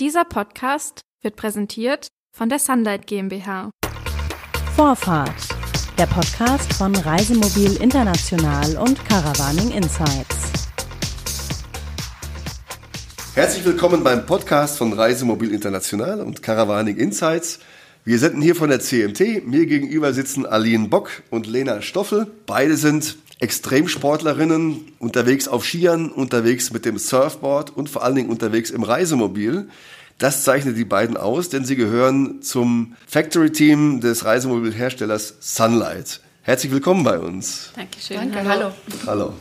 Dieser Podcast wird präsentiert von der Sunlight GmbH. Vorfahrt, der Podcast von Reisemobil International und Caravaning Insights. Herzlich willkommen beim Podcast von Reisemobil International und Caravaning Insights. Wir senden hier von der CMT. Mir gegenüber sitzen Aline Bock und Lena Stoffel. Beide sind Extremsportlerinnen, unterwegs auf Skiern, unterwegs mit dem Surfboard und vor allen Dingen unterwegs im Reisemobil. Das zeichnet die beiden aus, denn sie gehören zum Factory-Team des Reisemobilherstellers Sunlight. Herzlich willkommen bei uns. Dankeschön. Danke, hallo. Hallo.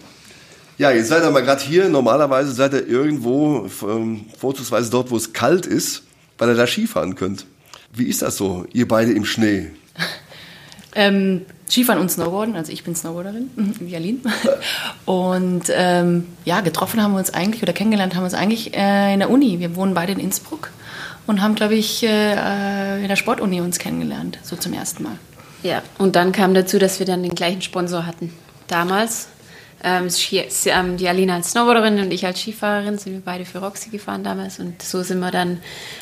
Ja, jetzt seid ihr mal gerade hier. Normalerweise seid ihr irgendwo, ähm, vorzugsweise dort, wo es kalt ist, weil ihr da Skifahren könnt. Wie ist das so, ihr beide im Schnee? ähm, Skifahren und Snowboarden, also ich bin Snowboarderin, wie Aline. Und ähm, ja, getroffen haben wir uns eigentlich oder kennengelernt haben wir uns eigentlich äh, in der Uni. Wir wohnen beide in Innsbruck und haben, glaube ich, äh, in der Sportuni uns kennengelernt, so zum ersten Mal. Ja, und dann kam dazu, dass wir dann den gleichen Sponsor hatten. Damals. Ähm, ähm die Alina als Snowboarderin und ich als Skifahrerin sind wir beide für Roxy gefahren damals und so sind wir dann,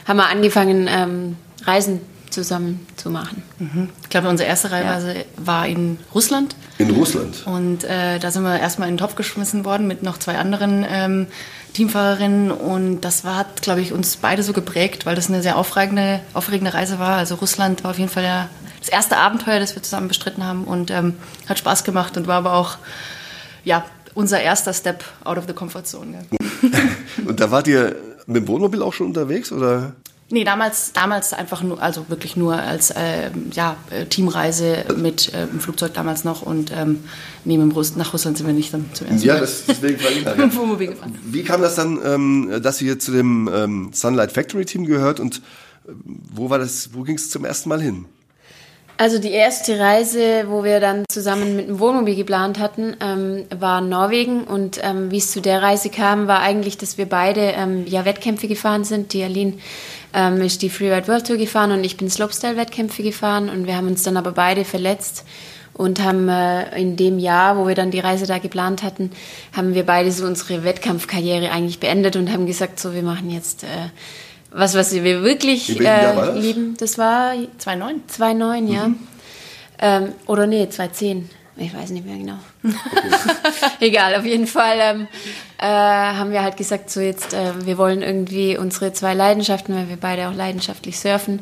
haben wir angefangen, ähm, Reisen zusammen zu machen. Mhm. Ich glaube, unsere erste Reise ja. war in Russland. In Russland. Und äh, da sind wir erstmal in den Topf geschmissen worden mit noch zwei anderen ähm, Teamfahrerinnen. Und das war, hat, glaube ich, uns beide so geprägt, weil das eine sehr aufregende, aufregende Reise war. Also Russland war auf jeden Fall ja das erste Abenteuer, das wir zusammen bestritten haben und ähm, hat Spaß gemacht und war aber auch ja, unser erster Step out of the comfort zone. Ja. und da wart ihr mit dem Wohnmobil auch schon unterwegs oder? Nee, damals, damals einfach nur, also wirklich nur als äh, ja, Teamreise mit äh, dem Flugzeug damals noch und ähm, nee, Russ nach Russland sind wir nicht dann zum ersten Mal. Ja, das, deswegen war ich da. Ja. Wie kam das dann, ähm, dass ihr zu dem ähm, Sunlight Factory Team gehört und äh, wo war das, wo ging es zum ersten Mal hin? Also die erste Reise, wo wir dann zusammen mit dem Wohnmobil geplant hatten, ähm, war Norwegen. Und ähm, wie es zu der Reise kam, war eigentlich, dass wir beide ähm, ja Wettkämpfe gefahren sind. Die Aline ähm, ist die Freeride World Tour gefahren und ich bin Slopestyle-Wettkämpfe gefahren. Und wir haben uns dann aber beide verletzt und haben äh, in dem Jahr, wo wir dann die Reise da geplant hatten, haben wir beide so unsere Wettkampfkarriere eigentlich beendet und haben gesagt, so wir machen jetzt äh, was, was wir wirklich äh, lieben. Das war 2009. 2009, ja. Mhm. Ähm, oder nee, 2010. Ich weiß nicht mehr genau. Okay. Egal, auf jeden Fall ähm, äh, haben wir halt gesagt, so jetzt, äh, wir wollen irgendwie unsere zwei Leidenschaften, weil wir beide auch leidenschaftlich surfen,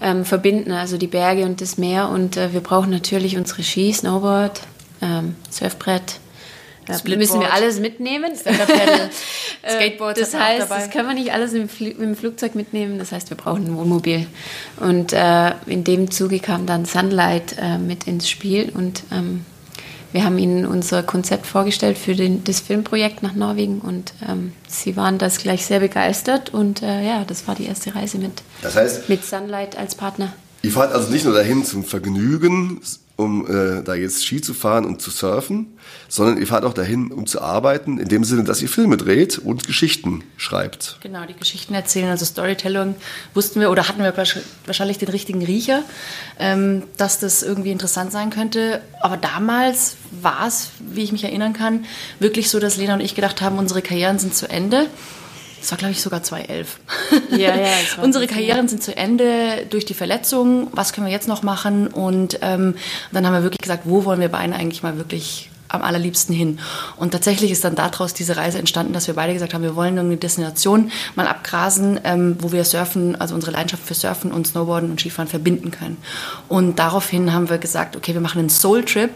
ähm, verbinden, also die Berge und das Meer. Und äh, wir brauchen natürlich unsere Ski, Snowboard, ähm, Surfbrett. Da müssen wir alles mitnehmen. Äh, Skateboard. das heißt, das können wir nicht alles im, im, Flugzeug mitnehmen. Das heißt, wir brauchen ein Wohnmobil. Und äh, in dem Zuge kam dann Sunlight äh, mit ins Spiel und ähm, wir haben ihnen unser Konzept vorgestellt für den, das Filmprojekt nach Norwegen und ähm, sie waren das gleich sehr begeistert und äh, ja, das war die erste Reise mit, das heißt, mit Sunlight als Partner. Ihr fahrt also nicht nur dahin zum Vergnügen, um äh, da jetzt Ski zu fahren und zu surfen, sondern ihr fahrt auch dahin, um zu arbeiten, in dem Sinne, dass ihr Filme dreht und Geschichten schreibt. Genau, die Geschichten erzählen, also Storytelling wussten wir oder hatten wir wahrscheinlich den richtigen Riecher, ähm, dass das irgendwie interessant sein könnte. Aber damals war es, wie ich mich erinnern kann, wirklich so, dass Lena und ich gedacht haben, unsere Karrieren sind zu Ende. Das war, glaube ich, sogar 2011. Ja, ja. Unsere Karrieren sind zu Ende durch die Verletzung. Was können wir jetzt noch machen? Und ähm, dann haben wir wirklich gesagt, wo wollen wir beide eigentlich mal wirklich am allerliebsten hin. Und tatsächlich ist dann daraus diese Reise entstanden, dass wir beide gesagt haben, wir wollen eine Destination mal abgrasen, ähm, wo wir Surfen, also unsere Leidenschaft für Surfen und Snowboarden und Skifahren verbinden können. Und daraufhin haben wir gesagt, okay, wir machen einen Soul-Trip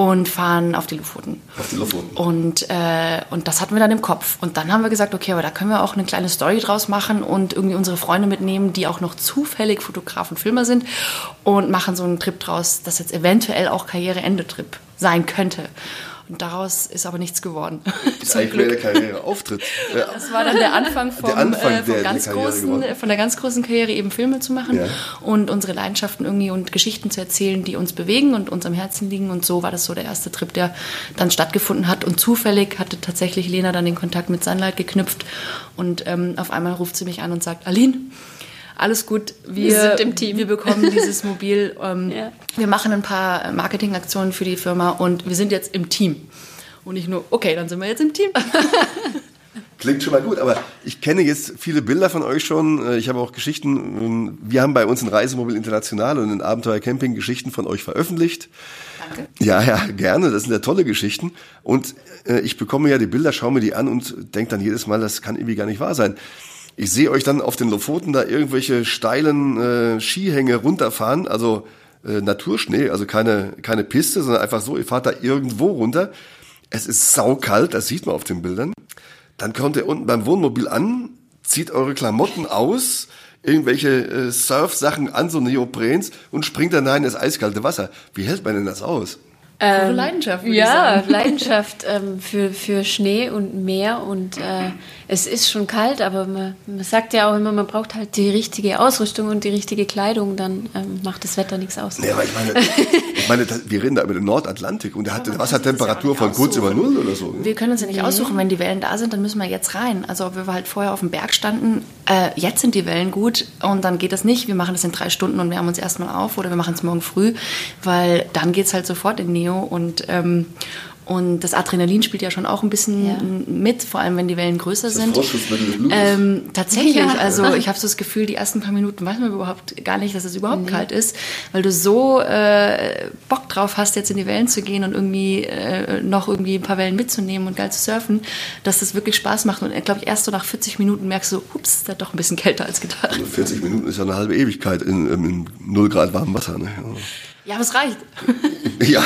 und fahren auf die Lofoten. Auf die Lofoten. Und, äh, und das hatten wir dann im Kopf. Und dann haben wir gesagt, okay, aber da können wir auch eine kleine Story draus machen und irgendwie unsere Freunde mitnehmen, die auch noch zufällig Fotograf und Filmer sind und machen so einen Trip draus, das jetzt eventuell auch Karriereende-Trip sein könnte. Und daraus ist aber nichts geworden. Ist eigentlich mehr der Karriereauftritt. Das war dann der Anfang, vom, der Anfang äh, vom der, ganz der großen, von der ganz großen Karriere, eben Filme zu machen ja. und unsere Leidenschaften irgendwie und Geschichten zu erzählen, die uns bewegen und uns am Herzen liegen. Und so war das so der erste Trip, der dann stattgefunden hat. Und zufällig hatte tatsächlich Lena dann den Kontakt mit Sunlight geknüpft. Und ähm, auf einmal ruft sie mich an und sagt, Aline, alles gut, wir, wir sind im Team. Wir bekommen dieses Mobil. Ähm, ja. Wir machen ein paar Marketingaktionen für die Firma und wir sind jetzt im Team. Und nicht nur, okay, dann sind wir jetzt im Team. Klingt schon mal gut, aber ich kenne jetzt viele Bilder von euch schon. Äh, Ich habe auch Geschichten. ähm, Wir haben bei uns in Reisemobil International und in Abenteuer Camping Geschichten von euch veröffentlicht. Danke. Ja, ja, gerne. Das sind ja tolle Geschichten. Und äh, ich bekomme ja die Bilder, schaue mir die an und denke dann jedes Mal, das kann irgendwie gar nicht wahr sein. Ich sehe euch dann auf den Lofoten da irgendwelche steilen äh, Skihänge runterfahren, also äh, Naturschnee, also keine, keine Piste, sondern einfach so, ihr fahrt da irgendwo runter. Es ist saukalt, das sieht man auf den Bildern. Dann kommt ihr unten beim Wohnmobil an, zieht eure Klamotten aus, irgendwelche äh, Surf-Sachen an, so Neoprens und springt dann da in das eiskalte Wasser. Wie hält man denn das aus? Pure Leidenschaft, würde ich Ja, sagen. Leidenschaft ähm, für, für Schnee und Meer und äh, es ist schon kalt, aber man, man sagt ja auch immer, man braucht halt die richtige Ausrüstung und die richtige Kleidung, dann ähm, macht das Wetter nichts aus. Ja, aber ich meine, ich meine das, wir reden da über den Nordatlantik und der hat eine Wassertemperatur von kurz über Null oder so. Wir können uns ja nicht aussuchen, wenn die Wellen da sind, dann müssen wir jetzt rein. Also ob wir halt vorher auf dem Berg standen, äh, jetzt sind die Wellen gut und dann geht das nicht. Wir machen das in drei Stunden und wärmen uns erstmal auf oder wir machen es morgen früh, weil dann geht es halt sofort in Neo und ähm, und das Adrenalin spielt ja schon auch ein bisschen Ja. mit, vor allem wenn die Wellen größer sind. Des Blutes. Ähm, tatsächlich, Ja. also ich habe so das Gefühl, die ersten paar Minuten weiß man überhaupt gar nicht, dass es überhaupt kalt ist, weil du so äh, Bock drauf hast, jetzt in die Wellen zu gehen und irgendwie äh, noch irgendwie ein paar Wellen mitzunehmen und geil zu surfen, dass das wirklich Spaß macht. Und glaube ich, erst so nach 40 Minuten merkst du, ups, da doch ein bisschen kälter als gedacht. 40 Minuten ist ja eine halbe Ewigkeit in, in, in 0 Grad warmem Wasser. Ne? Ja, aber es reicht. Ja,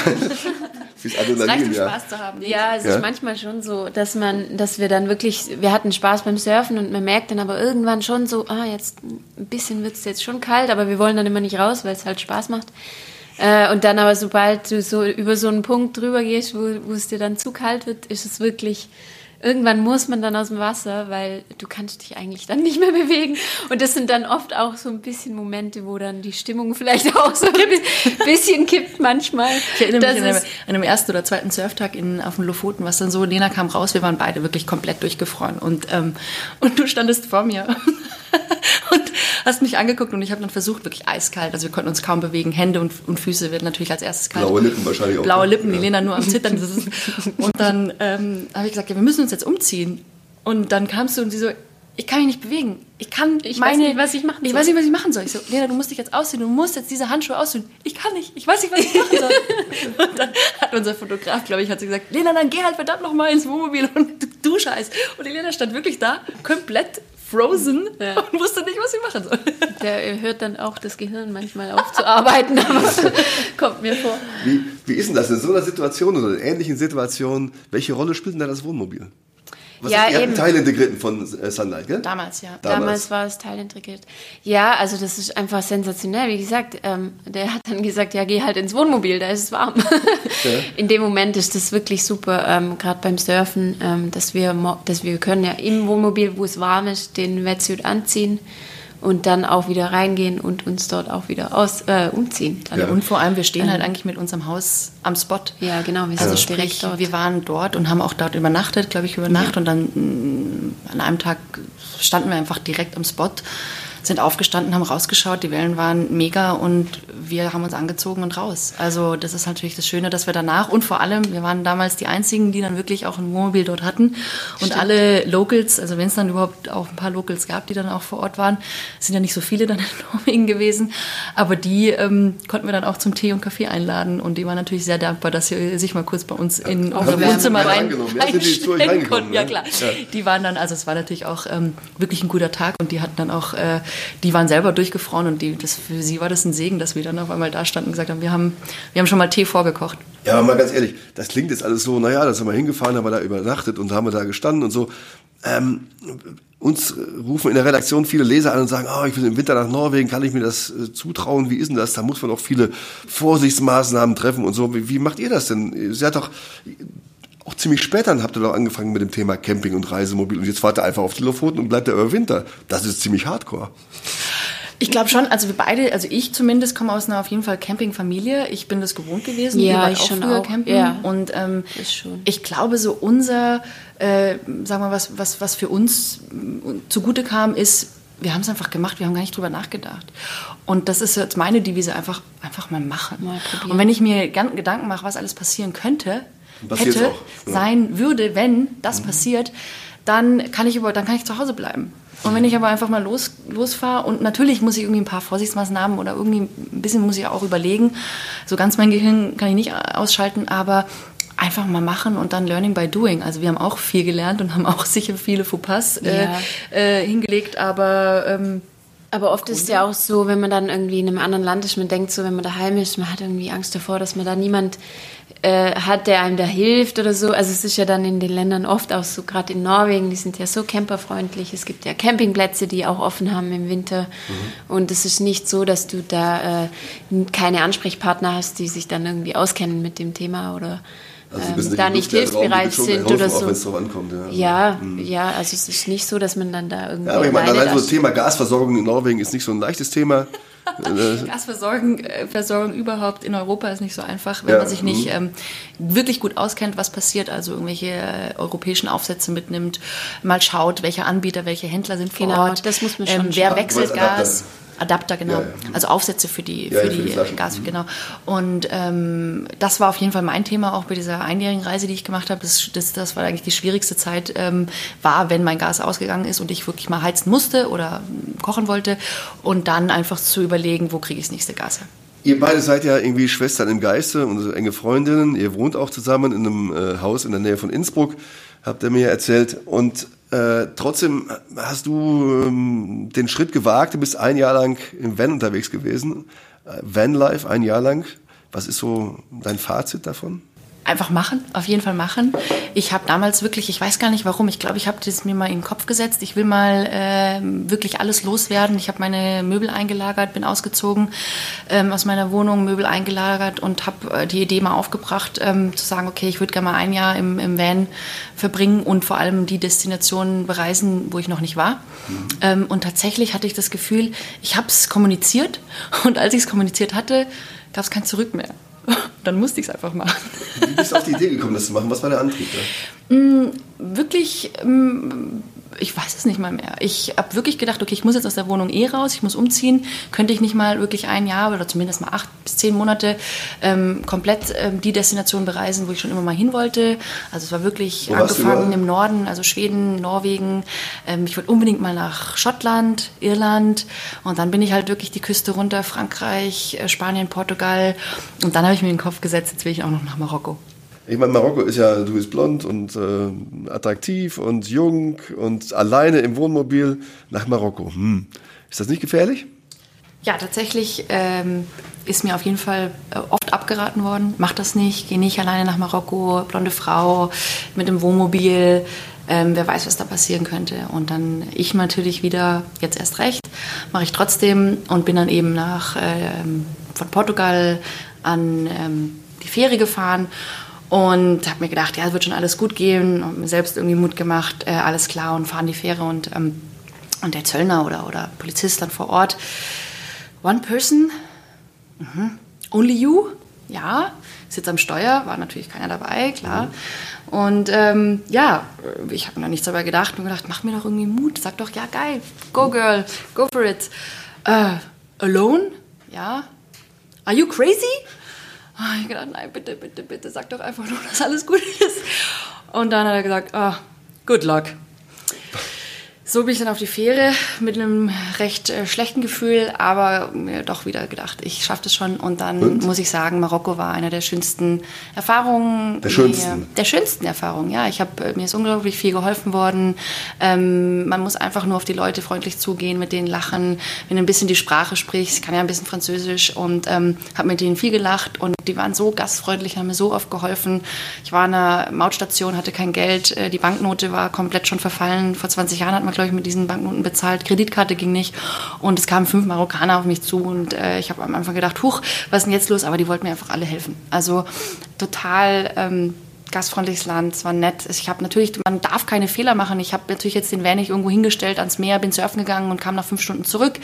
Es reicht, um ja. Spaß zu haben. Ja, es Ja? ist manchmal schon so, dass man, dass wir dann wirklich, wir hatten Spaß beim Surfen und man merkt dann aber irgendwann schon so, ah, jetzt ein bisschen wird es jetzt schon kalt, aber wir wollen dann immer nicht raus, weil es halt Spaß macht. Äh, und dann aber, sobald du so über so einen Punkt drüber gehst, wo, wo es dir dann zu kalt wird, ist es wirklich, irgendwann muss man dann aus dem Wasser, weil du kannst dich eigentlich dann nicht mehr bewegen. Und das sind dann oft auch so ein bisschen Momente, wo dann die Stimmung vielleicht auch so ein bi- bisschen kippt manchmal. Ich erinnere mich Das an einem, ist- an einem ersten oder zweiten Surftag in, auf dem Lofoten, was dann so, Lena kam raus, wir waren beide wirklich komplett durchgefroren. Und, ähm, und du standest vor mir und hast mich angeguckt und ich habe dann versucht, wirklich eiskalt, also wir konnten uns kaum bewegen, Hände und, und Füße werden natürlich als erstes kalt. Blaue Lippen wahrscheinlich auch. Blaue ne? Lippen, die Ja. Lena nur am Zittern. Und dann ähm, habe ich gesagt, ja, wir müssen uns jetzt umziehen. Und dann kamst du und sie so, ich kann mich nicht bewegen. Ich kann Ich meine, weiß nicht, was ich machen Ich soll. weiß nicht, was ich machen soll. Ich so, Lena, du musst dich jetzt ausziehen. Du musst jetzt diese Handschuhe ausziehen. Ich kann nicht. Ich weiß nicht, was ich machen soll. und dann hat unser Fotograf, glaube ich, hat sie gesagt, Lena, dann geh halt verdammt noch mal ins Wohnmobil und du, du Scheiß. Und die Lena stand wirklich da, komplett frozen Ja. und wusste nicht, was sie machen soll. Der hört dann auch das Gehirn manchmal auf zu arbeiten, aber kommt mir vor. Wie, wie ist denn das in so einer Situation oder in ähnlichen Situationen? Welche Rolle spielt denn da das Wohnmobil? Was Ja, ist, eben. Teilintegrierten von äh, Sunlight, gell? Damals, ja. Damals. Damals, war es teilintegriert. Ja, also das ist einfach sensationell. Wie gesagt, ähm, der hat dann gesagt, ja, geh halt ins Wohnmobil, da ist es warm. In dem Moment ist das wirklich super, ähm, gerade beim Surfen, ähm, dass, wir, dass wir können ja im Wohnmobil, wo es warm ist, den Wetsuit anziehen und dann auch wieder reingehen und uns dort auch wieder aus, äh, umziehen. Dann. Ja. Und vor allem, wir stehen halt eigentlich mit unserem Haus am Spot. Ja, genau, wir sind Also direkt sprich, dort. wir waren dort und haben auch dort übernachtet, glaube ich, über Nacht. Und dann mh, an einem Tag standen wir einfach direkt am Spot, sind aufgestanden, haben rausgeschaut, die Wellen waren mega und wir haben uns angezogen und raus. Also das ist natürlich das Schöne, dass wir danach und vor allem, wir waren damals die Einzigen, die dann wirklich auch ein Wohnmobil dort hatten. Und alle Locals, also wenn es dann überhaupt auch ein paar Locals gab, die dann auch vor Ort waren, sind ja nicht so viele dann in Norwegen gewesen, aber die ähm, konnten wir dann auch zum Tee und Kaffee einladen und die waren natürlich sehr dankbar, dass sie sich mal kurz bei uns in Haben unser Wohnzimmer rein? Ja, einstellen konnten. Ja ne? klar, Ja. die waren dann, also es war natürlich auch ähm, wirklich ein guter Tag und die hatten dann auch, äh, die waren selber durchgefroren und die, das, für sie war das ein Segen, dass wir dann auf einmal da standen und gesagt haben, wir haben, wir haben schon mal Tee vorgekocht. Ja, aber mal ganz ehrlich, das klingt jetzt alles so, naja, da sind wir hingefahren, haben wir da übernachtet und haben wir da gestanden und so. Ähm, uns rufen in der Redaktion viele Leser an und sagen, oh, ich will im Winter nach Norwegen, kann ich mir das äh, zutrauen? Wie ist denn das? Da muss man auch viele Vorsichtsmaßnahmen treffen und so. Wie, wie macht ihr das denn? Sie hat doch auch ziemlich spät dann habt ihr doch angefangen mit dem Thema Camping und Reisemobil und jetzt fahrt ihr einfach auf die Lofoten und bleibt ihr über Winter. Das ist ziemlich hardcore. Ich glaube schon, also wir beide, also ich zumindest komme aus einer auf jeden Fall Campingfamilie. Ich bin das gewohnt gewesen. Ja, ich auch schon früher auch, campen. ja. Und ähm, Ist schon. ich glaube, so unser, äh, sagen wir was, was, was für uns mm, zugute kam, ist, wir haben es einfach gemacht, wir haben gar nicht drüber nachgedacht. Und das ist jetzt meine Devise, einfach, einfach mal machen. Mal. Und wenn ich mir Gedanken mache, was alles passieren könnte, Passiert's hätte, auch, ja. sein würde, wenn das passiert, dann kann ich über, dann kann ich zu Hause bleiben. Und wenn ich aber einfach mal los, losfahre und natürlich muss ich irgendwie ein paar Vorsichtsmaßnahmen oder irgendwie ein bisschen muss ich auch überlegen. So ganz mein Gehirn kann ich nicht ausschalten, aber einfach mal machen und dann Learning by Doing. Also wir haben auch viel gelernt und haben auch sicher viele Fauxpas äh, Ja. äh, hingelegt, aber ähm, Aber oft ist es ja auch so, wenn man dann irgendwie in einem anderen Land ist, man denkt so, wenn man daheim ist, man hat irgendwie Angst davor, dass man da niemand äh, hat, der einem da hilft oder so. Also es ist ja dann in den Ländern oft auch so, gerade in Norwegen, die sind ja so camperfreundlich. Es gibt ja Campingplätze, die auch offen haben im Winter. Und es ist nicht so, dass du da äh, keine Ansprechpartner hast, die sich dann irgendwie auskennen mit dem Thema oder Also ähm, da nicht du hilfsbereit sind oder Auch so. drauf ankommt, ja. Also, Ja, ja, also es ist nicht so, dass man dann da irgendwie. Ja, aber ich meine, allein so da das Thema Gasversorgung in Norwegen ist nicht so ein leichtes Thema. Gasversorgung äh, Versorgung überhaupt in Europa ist nicht so einfach, wenn Ja, man sich nicht mhm. ähm, wirklich gut auskennt, was passiert, also irgendwelche äh, europäischen Aufsätze mitnimmt, mal schaut, welche Anbieter, welche Händler sind vor Genau, Ort, das muss man schon ähm, wer schauen. wechselt Gas. Adapter, genau. Ja, ja. Also Aufsätze für die, Ja, für ja, für die, die. Gas, Mhm. genau. Und ähm, das war auf jeden Fall mein Thema auch bei dieser einjährigen Reise, die ich gemacht habe. Das, das, das war eigentlich die schwierigste Zeit, ähm, war, wenn mein Gas ausgegangen ist und ich wirklich mal heizen musste oder ähm, kochen wollte und dann einfach zu überlegen, wo kriege ich das nächste Gas her. Ihr beide seid ja irgendwie Schwestern im Geiste und enge Freundinnen. Ihr wohnt auch zusammen in einem äh, Haus in der Nähe von Innsbruck, habt ihr mir erzählt. Und äh, trotzdem hast du ähm, den Schritt gewagt. Du bist ein Jahr lang im Van unterwegs gewesen. Äh, Vanlife, ein Jahr lang. Was ist so dein Fazit davon? Einfach machen, auf jeden Fall machen. Ich habe damals wirklich, ich weiß gar nicht warum, ich glaube, ich habe das mir mal in den Kopf gesetzt. Ich will mal ähm, wirklich alles loswerden. Ich habe meine Möbel eingelagert, bin ausgezogen ähm, aus meiner Wohnung, Möbel eingelagert und habe äh, die Idee mal aufgebracht, ähm, zu sagen, okay, ich würde gerne mal ein Jahr im, im Van verbringen und vor allem die Destinationen bereisen, wo ich noch nicht war. Ähm, und tatsächlich hatte ich das Gefühl, ich habe es kommuniziert und als ich es kommuniziert hatte, gab es kein Zurück mehr. Dann musste ich es einfach machen. Wie bist du auf die Idee gekommen, das zu machen? Was war der Antrieb? Da? wirklich, ähm, ich weiß es nicht mal mehr. Ich habe wirklich gedacht, okay, ich muss jetzt aus der Wohnung eh raus, ich muss umziehen. Könnte ich nicht mal wirklich ein Jahr oder zumindest mal acht bis zehn Monate ähm, komplett ähm, die Destination bereisen, wo ich schon immer mal hin wollte. Also es war wirklich Wo angefangen im Norden, also Schweden, Norwegen. Ähm, ich wollte unbedingt mal nach Schottland, Irland und dann bin ich halt wirklich die Küste runter, Frankreich, äh, Spanien, Portugal. Und dann habe ich mir in den Kopf gesetzt, jetzt will ich auch noch nach Marokko. Ich meine, Marokko ist ja, du bist blond und äh, attraktiv und jung und alleine im Wohnmobil nach Marokko. Hm. Ist das nicht gefährlich? Ja, tatsächlich ähm, ist mir auf jeden Fall äh, oft abgeraten worden. Mach das nicht, geh nicht alleine nach Marokko, blonde Frau mit dem Wohnmobil. Ähm, wer weiß, was da passieren könnte. Und dann ich natürlich wieder, jetzt erst recht, mache ich trotzdem und bin dann eben nach ähm, von Portugal an ähm, die Fähre gefahren und habe mir gedacht, ja, es wird schon alles gut gehen und mir selbst irgendwie Mut gemacht, äh, alles klar und fahren die Fähre und, ähm, und der Zöllner oder, oder Polizist dann vor Ort One person? Mhm. Only you? Ja. Sitzt am Steuer, war natürlich keiner dabei, klar. Und ähm, ja, ich habe mir noch nichts dabei gedacht und gedacht, mach mir doch irgendwie Mut. Sag doch, ja, geil, go girl, go for it. Äh, alone? Ja. Are you crazy? Ah, Ich gedacht, nein, bitte, bitte, bitte, sag doch einfach nur, dass alles gut ist. Und dann hat er gesagt, ah, good luck. So bin ich dann auf die Fähre mit einem recht äh, schlechten Gefühl, aber mir doch wieder gedacht, ich schaffe das schon. Und dann Und? muss ich sagen, Marokko war eine der schönsten Erfahrungen. Der schönsten? Mir, der schönsten Erfahrungen, ja. Ich hab, äh, mir ist unglaublich viel geholfen worden. Ähm, man muss einfach nur auf die Leute freundlich zugehen, mit denen lachen. Wenn du ein bisschen die Sprache sprichst, ich kann ja ein bisschen Französisch und ähm, habe mit denen viel gelacht und die waren so gastfreundlich, haben mir so oft geholfen. Ich war an einer Mautstation, hatte kein Geld, äh, die Banknote war komplett schon verfallen. Vor 20 Jahren hat man, glaube ich, mit diesen Banknoten bezahlt. Kreditkarte ging nicht und es kamen fünf Marokkaner auf mich zu und äh, ich habe am Anfang gedacht, huch, was ist denn jetzt los? Aber die wollten mir einfach alle helfen. Also total ähm, gastfreundliches Land, es war nett. Ich habe natürlich, man darf keine Fehler machen. Ich habe natürlich jetzt den Van nicht irgendwo hingestellt ans Meer, bin surfen gegangen und kam nach fünf Stunden zurück,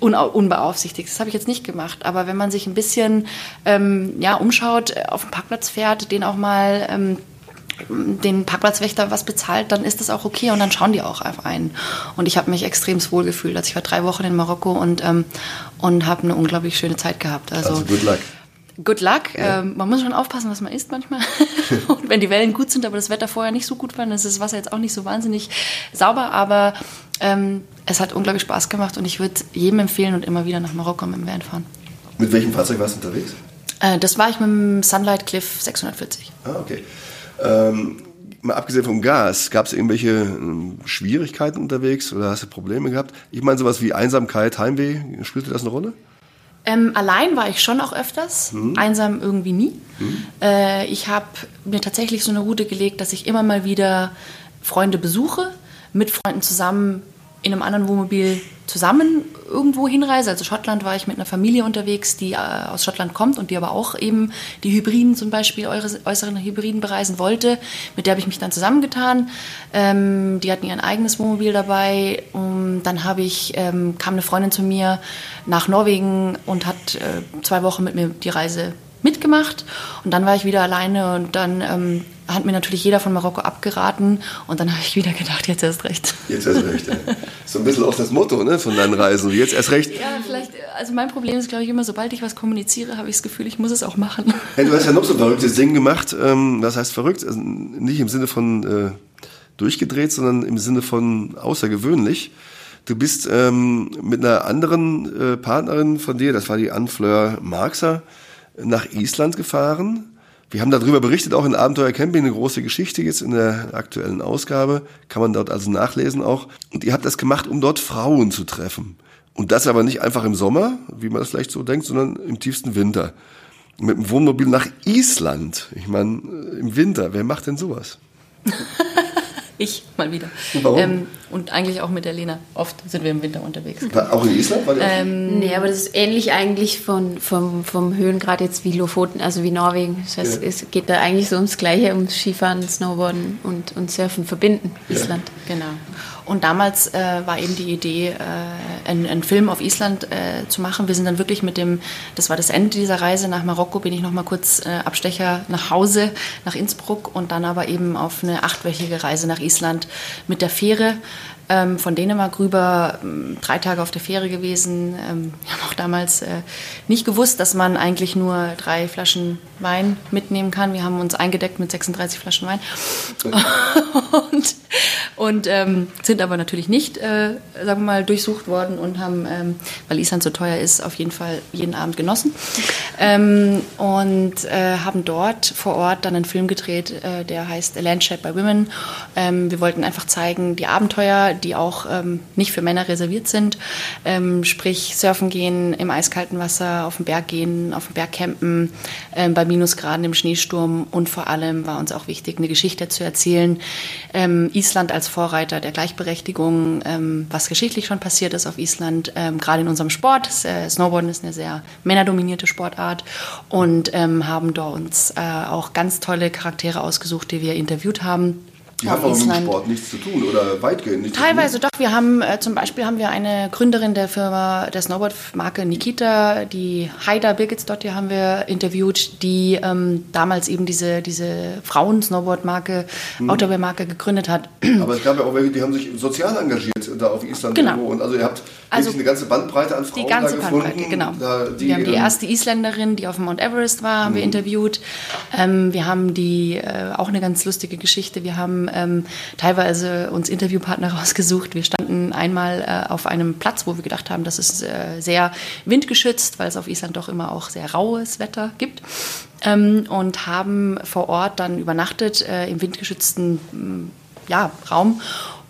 un unbeaufsichtigt. Das habe ich jetzt nicht gemacht. Aber wenn man sich ein bisschen ähm, ja, umschaut, äh, auf den Parkplatz fährt, den auch mal ähm, den Parkplatzwächter was bezahlt, dann ist das auch okay und dann schauen die auch auf einen. Und ich habe mich extrem wohl gefühlt. Also ich war drei Wochen in Marokko und, ähm, und habe eine unglaublich schöne Zeit gehabt. Also, Also good luck. good luck. Ja. Ähm, man muss schon aufpassen, was man isst manchmal. und wenn die Wellen gut sind, aber das Wetter vorher nicht so gut war, dann ist das Wasser jetzt auch nicht so wahnsinnig sauber. Aber ähm, es hat unglaublich Spaß gemacht und ich würde jedem empfehlen und immer wieder nach Marokko mit dem Van fahren. Mit welchem Fahrzeug warst du unterwegs? Äh, das war ich mit dem Sunlight Cliff 640. Ah, okay. Ähm, mal abgesehen vom Gas, gab es irgendwelche äh, Schwierigkeiten unterwegs oder hast du Probleme gehabt? Ich meine, sowas wie Einsamkeit, Heimweh, spielte das eine Rolle? Ähm, allein war ich schon auch öfters, mhm. einsam irgendwie nie. Mhm. Äh, ich habe mir tatsächlich so eine Route gelegt, dass ich immer mal wieder Freunde besuche, mit Freunden zusammen in einem anderen Wohnmobil zusammen irgendwo hinreise. Also Schottland war ich mit einer Familie unterwegs, die äh, aus Schottland kommt und die aber auch eben die Hybriden zum Beispiel, eure, äußeren Hybriden bereisen wollte. Mit der habe ich mich dann zusammengetan. Ähm, die hatten ihr eigenes Wohnmobil dabei. Und dann habe ich, ähm, kam eine Freundin zu mir nach Norwegen und hat äh, zwei Wochen mit mir die Reise mitgemacht und dann war ich wieder alleine und dann ähm, hat mir natürlich jeder von Marokko abgeraten und dann habe ich wieder gedacht, jetzt erst recht. Jetzt erst recht, ja. So ein bisschen auch das Motto ne, von deinen Reisen, jetzt erst recht. Ja, vielleicht, also mein Problem ist, glaube ich, immer, sobald ich was kommuniziere, habe ich das Gefühl, ich muss es auch machen. Hey, du hast ja noch so ein verrücktes Ding gemacht, ähm, was heißt verrückt? Also nicht im Sinne von äh, durchgedreht, sondern im Sinne von außergewöhnlich. Du bist ähm, mit einer anderen äh, Partnerin von dir, das war die Anne-Fleur Marxer, nach Island gefahren. Wir haben darüber berichtet, auch in Abenteuer Camping, eine große Geschichte jetzt in der aktuellen Ausgabe. Kann man dort also nachlesen auch. Und ihr habt das gemacht, um dort Frauen zu treffen. Und das aber nicht einfach im Sommer, wie man das vielleicht so denkt, sondern im tiefsten Winter. Mit dem Wohnmobil nach Island. Ich meine, im Winter, wer macht denn sowas? Ich mal wieder. Warum? Ähm, und eigentlich auch mit der Lena. Oft sind wir im Winter unterwegs. Auch in Island? War ähm, nee, aber das ist ähnlich eigentlich von, vom, vom Höhengrad jetzt wie Lofoten, also wie Norwegen. Das heißt, ja. es geht da eigentlich so ums Gleiche, ums Skifahren, Snowboarden und, und Surfen verbinden, Island. Ja. Genau. Und damals äh, war eben die Idee, äh, einen, einen, Film auf Island äh, zu machen. Wir sind dann wirklich mit dem, das war das Ende dieser Reise nach Marokko, bin ich noch mal kurz äh, Abstecher nach Hause, nach Innsbruck und dann aber eben auf eine achtwöchige Reise nach Island mit der Fähre ähm, von Dänemark rüber, ähm, drei Tage auf der Fähre gewesen. Ähm, wir haben auch damals äh, nicht gewusst, dass man eigentlich nur drei Flaschen Wein mitnehmen kann. Wir haben uns eingedeckt mit 36 Flaschen Wein und, und ähm, sind aber natürlich nicht, äh, sagen wir mal, durchsucht worden und haben, ähm, weil Island so teuer ist, auf jeden Fall jeden Abend genossen und äh, haben dort vor Ort dann einen Film gedreht, äh, der heißt A Land Shared by Women. wir wollten einfach zeigen, die Abenteuer, die auch ähm, nicht für Männer reserviert sind. Ähm, sprich, surfen gehen im eiskalten Wasser, auf den Berg gehen, auf den Berg campen, ähm, bei Minusgraden im Schneesturm und vor allem war uns auch wichtig, eine Geschichte zu erzählen. Ähm, Island als Vorreiter der Gleichberechtigung, ähm, was geschichtlich schon passiert ist auf Island, ähm, gerade in unserem Sport. Äh, Snowboarden ist eine sehr männerdominierte Sportart und haben dort uns äh, auch ganz tolle Charaktere ausgesucht, die wir interviewt haben die haben auch mit dem Sport nichts zu tun oder weitgehend nichts Teilweise doch. Wir haben äh, zum Beispiel haben wir eine Gründerin der Firma, der Snowboard-Marke Nikita, die Haida Birgitsdottir haben wir interviewt, die ähm, damals eben diese, diese Frauen-Snowboard-Marke, hm. Outerwear-Marke gegründet hat. Aber es gab ja auch welche, die haben sich sozial engagiert da auf Island genau. irgendwo. Und also ihr habt also eine ganze Bandbreite an Frauen Die ganze Bandbreite, genau. Da, die, wir haben die erste Isländerin, die auf dem Mount Everest war, haben wir hm. interviewt. Ähm, wir haben die, äh, auch eine ganz lustige Geschichte, wir haben ähm, teilweise uns Interviewpartner rausgesucht. Wir standen einmal äh, auf einem Platz, wo wir gedacht haben, das ist äh, sehr windgeschützt, weil es auf Island doch immer auch sehr raues Wetter gibt. Ähm, und haben vor Ort dann übernachtet äh, im windgeschützten mm, ja, Raum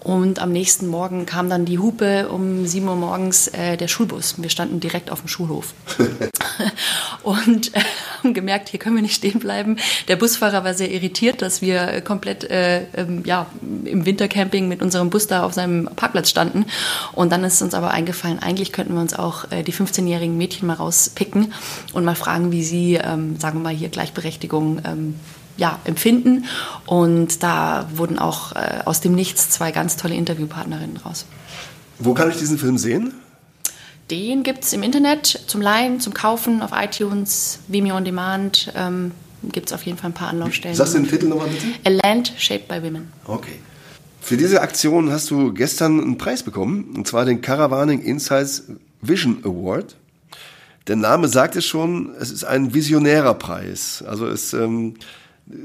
und am nächsten Morgen kam dann die Hupe um 7 Uhr morgens äh, der Schulbus. Wir standen direkt auf dem Schulhof und äh, haben gemerkt, hier können wir nicht stehen bleiben. Der Busfahrer war sehr irritiert, dass wir komplett äh, ähm, ja, im Wintercamping mit unserem Bus da auf seinem Parkplatz standen. Und dann ist uns aber eingefallen, eigentlich könnten wir uns auch äh, die 15-jährigen Mädchen mal rauspicken und mal fragen, wie sie, ähm, sagen wir mal, hier Gleichberechtigung ähm, ja, empfinden. Und da wurden auch äh, aus dem Nichts zwei ganz tolle Interviewpartnerinnen raus. Wo kann ich diesen Film sehen? Den gibt es im Internet zum Leihen, zum Kaufen, auf iTunes, Vimeo on Demand. Ähm, gibt es auf jeden Fall ein paar Anlaufstellen. Sagst du den Titel nochmal bitte? A Land Shaped by Women. Okay. Für diese Aktion hast du gestern einen Preis bekommen, und zwar den Caravaning Insights Vision Award. Der Name sagt es schon, es ist ein visionärer Preis. Also es ähm,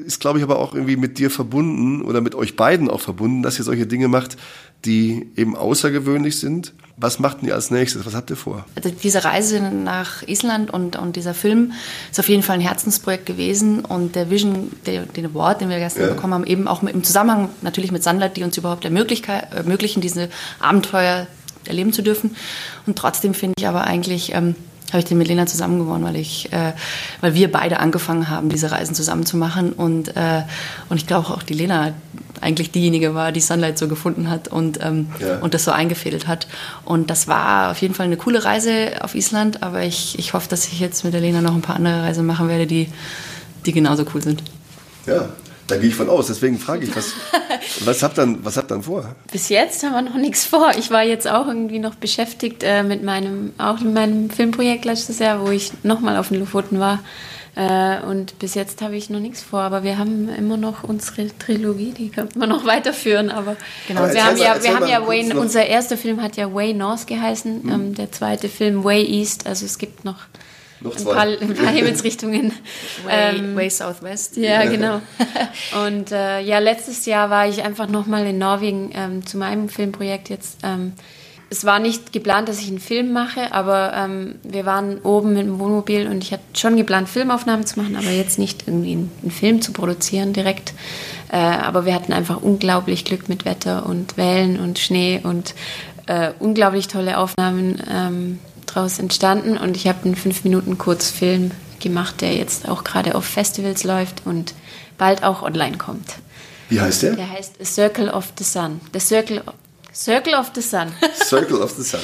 ist, glaube ich, aber auch irgendwie mit dir verbunden oder mit euch beiden auch verbunden, dass ihr solche Dinge macht, die eben außergewöhnlich sind. Was macht ihr als nächstes? Was habt ihr vor? Also diese Reise nach Island und, und dieser Film ist auf jeden Fall ein Herzensprojekt gewesen und der Vision, der, den Award, den wir gestern ja. bekommen haben, eben auch im Zusammenhang natürlich mit Sandleit, die uns überhaupt ermöglichen, diese Abenteuer erleben zu dürfen. Und trotzdem finde ich aber eigentlich, ähm, habe ich den mit Lena zusammen gewonnen, weil ich, äh, weil wir beide angefangen haben, diese Reisen zusammen zu machen und äh, und ich glaube auch die Lena eigentlich diejenige war, die Sunlight so gefunden hat und ähm, ja. und das so eingefädelt hat und das war auf jeden Fall eine coole Reise auf Island, aber ich, ich hoffe, dass ich jetzt mit der Lena noch ein paar andere Reisen machen werde, die die genauso cool sind. Ja, da gehe ich von aus, deswegen frage ich, was, was habt dann, was habt dann vor? Bis jetzt haben wir noch nichts vor. Ich war jetzt auch irgendwie noch beschäftigt äh, mit meinem, auch mit meinem Filmprojekt letztes Jahr, wo ich nochmal auf den Lofoten war. Äh, und bis jetzt habe ich noch nichts vor, aber wir haben immer noch unsere Trilogie, die könnten wir noch weiterführen. Aber genau, aber wir haben ja, wir haben ja Way, unser erster Film hat ja Way North geheißen, mhm. ähm, der zweite Film Way East. Also es gibt noch noch ein, paar, ein paar Himmelsrichtungen. Way, ähm, way Southwest. Ja, genau. Und äh, ja, letztes Jahr war ich einfach nochmal in Norwegen ähm, zu meinem Filmprojekt jetzt. Ähm, es war nicht geplant, dass ich einen Film mache, aber ähm, wir waren oben mit dem Wohnmobil und ich hatte schon geplant, Filmaufnahmen zu machen, aber jetzt nicht irgendwie einen, einen Film zu produzieren direkt. Äh, aber wir hatten einfach unglaublich Glück mit Wetter und Wellen und Schnee und äh, unglaublich tolle Aufnahmen ähm, draus entstanden und ich habe einen fünf Minuten Kurzfilm gemacht, der jetzt auch gerade auf Festivals läuft und bald auch online kommt. Wie heißt der? Der heißt A Circle of the Sun. The Circle, Circle of the Sun. Circle of the Sun.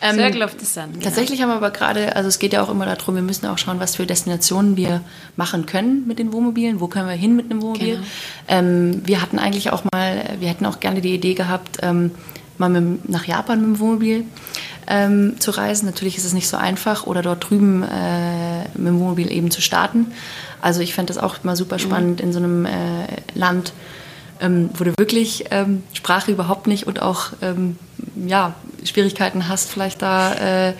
Ähm, Circle of the Sun. Genau. Tatsächlich haben wir aber gerade, also es geht ja auch immer darum, wir müssen auch schauen, was für Destinationen wir machen können mit den Wohnmobilen. Wo können wir hin mit einem Wohnmobil? Genau. Ähm, wir hatten eigentlich auch mal, wir hätten auch gerne die Idee gehabt, ähm, mal mit, nach Japan mit dem Wohnmobil ähm, zu reisen. Natürlich ist es nicht so einfach oder dort drüben äh, mit dem Wohnmobil eben zu starten. Also ich fände das auch mal super spannend in so einem äh, Land, ähm, wo du wirklich ähm, Sprache überhaupt nicht und auch ähm, ja, Schwierigkeiten hast, vielleicht da äh,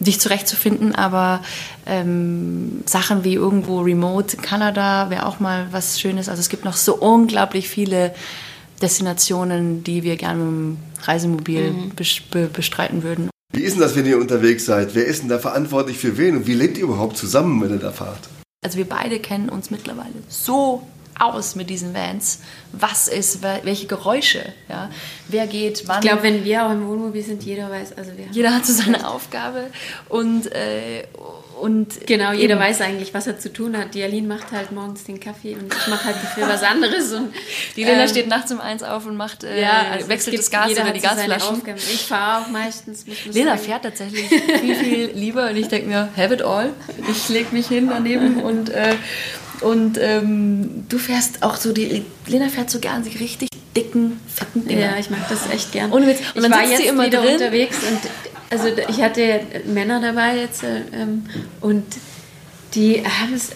dich zurechtzufinden. Aber ähm, Sachen wie irgendwo Remote Kanada wäre auch mal was Schönes. Also es gibt noch so unglaublich viele Destinationen, die wir gerne mit dem Reisemobil mhm. bestreiten würden. Wie ist denn das, wenn ihr unterwegs seid? Wer ist denn da verantwortlich für wen und wie lebt ihr überhaupt zusammen, wenn ihr da fahrt? Also wir beide kennen uns mittlerweile so aus mit diesen Vans. Was ist, welche Geräusche, ja? Wer geht, wann. Ich glaube, wenn wir auch im Wohnmobil sind, jeder weiß, also wir. Jeder hat so seine Aufgabe und äh, und genau, jeder eben. weiß eigentlich, was er zu tun hat. Die Aline macht halt morgens den Kaffee und ich mache halt dafür was anderes. Und, die Lena ähm, steht nachts um eins auf und macht, äh, ja, also wechselt das Gas oder die Gasflaschen. Ich fahre auch meistens. Lena sagen. fährt tatsächlich viel, viel lieber und ich denke mir, have it all. Ich lege mich hin daneben und, äh, und ähm, du fährst auch so, die Lena fährt so gern die richtig dicken, fetten Dinger. Ja, ich mag das echt gern. Und, jetzt, und dann ich war jetzt immer wieder drin. unterwegs und also ich hatte Männer dabei jetzt ähm, und die haben es,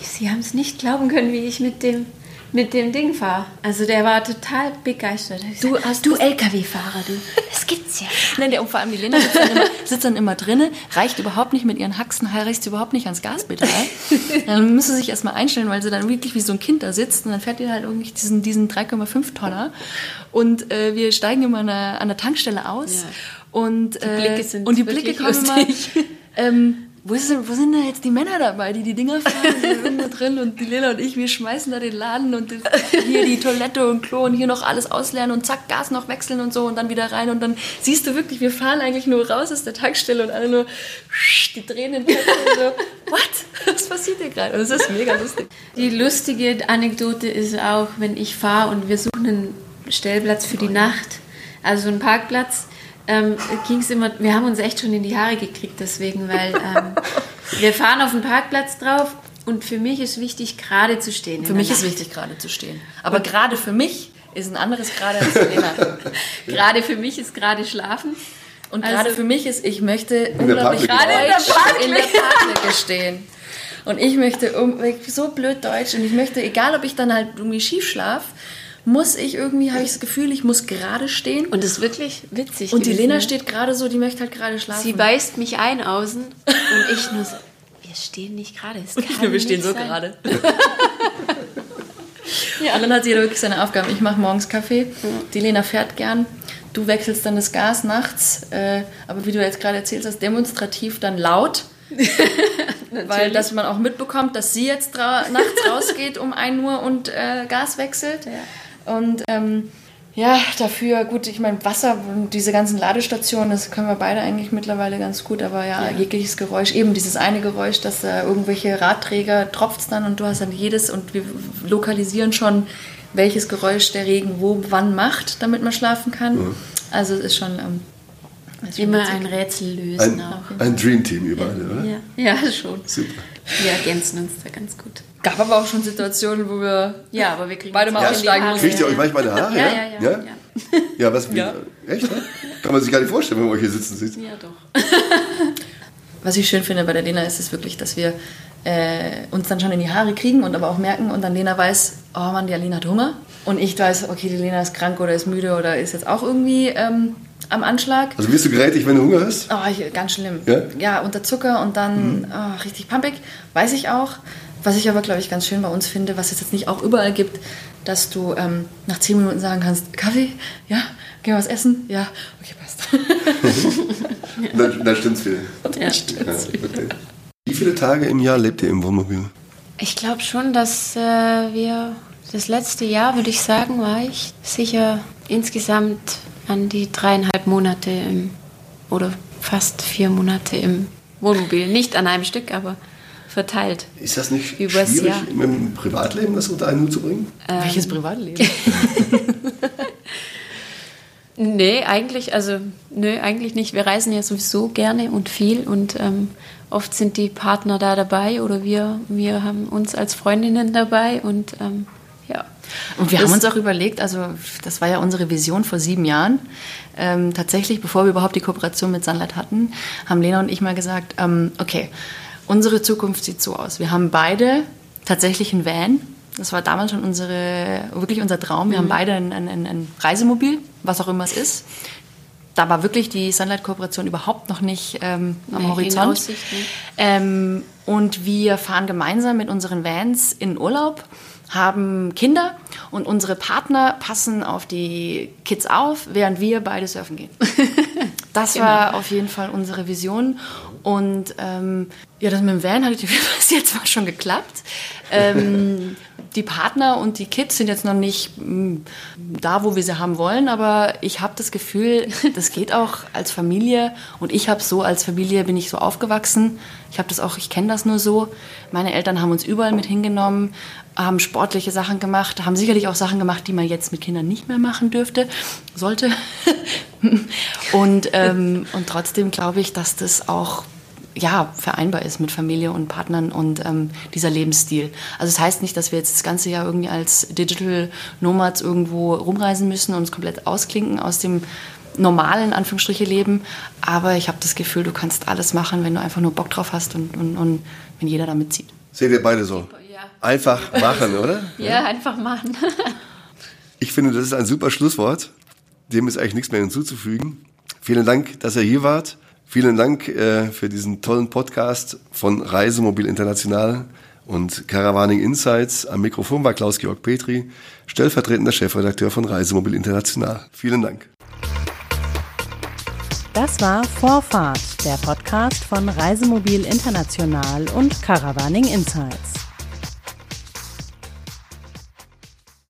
sie haben es nicht glauben können, wie ich mit dem mit dem Ding fahre. Also der war total begeistert. Du, hast du LKW-Fahrer, du. Das gibt's ja. Nein, der, und vor allem die Lena sitzt dann immer, sitzt dann immer drinnen, reicht überhaupt nicht mit ihren Haxen, reicht überhaupt nicht ans Gaspedal. dann müsste sie sich erstmal einstellen, weil sie dann wirklich wie so ein Kind da sitzt und dann fährt ihr halt irgendwie diesen, diesen 3,5 Tonner und äh, wir steigen immer an der, an der Tankstelle aus ja. und, die Blicke äh, sind und die Blicke kommen lustig. immer, ähm, wo, ist, wo sind da jetzt die Männer dabei, die die Dinger fahren, die sind irgendwo drin und die Lena und ich, wir schmeißen da den Laden und hier die Toilette und Klo und hier noch alles ausleeren und zack, Gas noch wechseln und so und dann wieder rein und dann siehst du wirklich, wir fahren eigentlich nur raus aus der Tankstelle und alle nur die Tränen und so, what? Was passiert hier gerade? Und das ist mega lustig. Die lustige Anekdote ist auch, wenn ich fahre und wir suchen einen Stellplatz für die Nacht, also einen Parkplatz, ähm, ging es immer, wir haben uns echt schon in die Haare gekriegt deswegen, weil ähm, wir fahren auf den Parkplatz drauf und für mich ist wichtig, gerade zu stehen. Für mich ist wichtig, gerade zu stehen. Aber gerade für mich ist ein anderes gerade als Lena. gerade für mich ist gerade schlafen. Und also, gerade für mich ist, ich möchte unglaublich gerade in der, Parklücke. in der Parklücke stehen. Und ich möchte so blöd Deutsch und ich möchte, egal ob ich dann halt irgendwie schief schlafe, muss ich irgendwie, habe ich das Gefühl, ich muss gerade stehen. Und das ist wirklich witzig. Und die gewesen, Lena ne? steht gerade so, die möchte halt gerade schlafen. Sie beißt mich ein außen und ich nur so, wir stehen nicht gerade. Es kann wir stehen so sein. gerade. ja, und dann hat jeder wirklich seine Aufgaben. Ich mache morgens Kaffee, die Lena fährt gern, du wechselst dann das Gas nachts, äh, aber wie du jetzt gerade erzählt hast, demonstrativ dann laut. Weil dass man auch mitbekommt, dass sie jetzt nachts rausgeht um 1 Uhr und äh, Gas wechselt. Und ähm, ja, dafür, gut, ich meine, Wasser und diese ganzen Ladestationen, das können wir beide eigentlich mittlerweile ganz gut, aber ja, jegliches Geräusch, eben dieses eine Geräusch, dass da irgendwelche Radträger tropft dann und du hast dann jedes und wir lokalisieren schon, welches Geräusch der Regen wo wann macht, damit man schlafen kann. Also es ist schon, ähm, Immer ein Rätsel lösen Ein, auch. ein Dreamteam, ihr beide, oder? Ja, ja, schon. Super. Wir ergänzen uns da ganz gut. Gab aber auch schon Situationen, wo wir Ja, aber wir kriegen Beide mal die aussteigen mussten. Kriegt ihr euch manchmal eine Haare? Ja, ja, ja. Ja, ja was? Wie, Ja. Echt? Ne? Kann man sich gar nicht vorstellen, wenn man euch hier sitzen sieht. Ja, doch. Was ich schön finde bei der Lena ist es wirklich, dass wir äh, uns dann schon in die Haare kriegen und aber auch merken und dann Lena weiß, oh Mann, die Alina hat Hunger. Und ich weiß, okay, die Lena ist krank oder ist müde oder ist jetzt auch irgendwie ähm, am Anschlag. Also wirst du gerätig, wenn du Hunger hast? Oh, ich, ganz schlimm. Ja? unter Zucker und dann oh, richtig pumpig. Weiß ich auch. Was ich aber, glaube ich, ganz schön bei uns finde, was es jetzt nicht auch überall gibt, dass du ähm, nach zehn Minuten sagen kannst, Kaffee? Ja? Gehen wir was essen? Ja? Okay, passt. Dann, dann stimmt's wieder. Ja. Ja, okay. Wie viele Tage im Jahr lebt ihr im Wohnmobil? Ich glaube schon, dass äh, wir das letzte Jahr, würde ich sagen, war ich sicher insgesamt an die dreieinhalb Monate im, oder fast vier Monate im Wohnmobil. Nicht an einem Stück, aber verteilt. Ist das nicht Übers schwierig, Jahr. mit dem Privatleben das unter einen Hut zu bringen? Welches Privatleben? Nee, eigentlich, also, nö, eigentlich nicht. Wir reisen ja sowieso gerne und viel und ähm, oft sind die Partner da dabei oder wir, wir haben uns als Freundinnen dabei und ähm, ja. Und wir Das- haben uns auch überlegt, also das war ja unsere Vision vor sieben Jahren. Ähm, tatsächlich, bevor wir überhaupt die Kooperation mit Sunlight hatten, haben Lena und ich mal gesagt, ähm, okay, unsere Zukunft sieht so aus. Wir haben beide tatsächlich einen Van. Das war damals schon unsere, wirklich unser Traum. Wir haben beide ein, ein, ein, Reisemobil, was auch immer es ist. Da war wirklich die Sunlight-Kooperation überhaupt noch nicht ähm, am Nee, Horizont. Aussicht, ne? Ähm, und wir fahren gemeinsam mit unseren Vans in Urlaub, haben Kinder und unsere Partner passen auf die Kids auf, während wir beide surfen gehen. Das war auf jeden Fall unsere Vision. Und ähm, ja, das mit dem Van hat bis jetzt mal schon geklappt. Ähm, die Partner und die Kids sind jetzt noch nicht mm, da, wo wir sie haben wollen, aber ich habe das Gefühl, das geht auch als Familie und ich habe so als Familie bin ich so aufgewachsen. Ich habe das auch, ich kenne das nur so. Meine Eltern haben uns überall mit hingenommen, haben sportliche Sachen gemacht, haben sicherlich auch Sachen gemacht, die man jetzt mit Kindern nicht mehr machen dürfte, sollte. und, ähm, und trotzdem glaube ich, dass das auch ja, vereinbar ist mit Familie und Partnern und ähm, dieser Lebensstil. Also es das heißt nicht, dass wir jetzt das ganze Jahr irgendwie als Digital Nomads irgendwo rumreisen müssen und uns komplett ausklinken aus dem normalen Anführungsstriche Leben. Aber ich habe das Gefühl, du kannst alles machen, wenn du einfach nur Bock drauf hast und, und, und wenn jeder da mitzieht. Seht ihr beide so? Einfach machen, oder? Ja, einfach machen. Ich finde, das ist ein super Schlusswort. Dem ist eigentlich nichts mehr hinzuzufügen. Vielen Dank, dass ihr hier wart. Vielen Dank äh, für diesen tollen Podcast von Reisemobil International und Caravaning Insights. Am Mikrofon war Klaus-Georg Petri, stellvertretender Chefredakteur von Reisemobil International. Vielen Dank. Das war Vorfahrt, der Podcast von Reisemobil International und Caravaning Insights.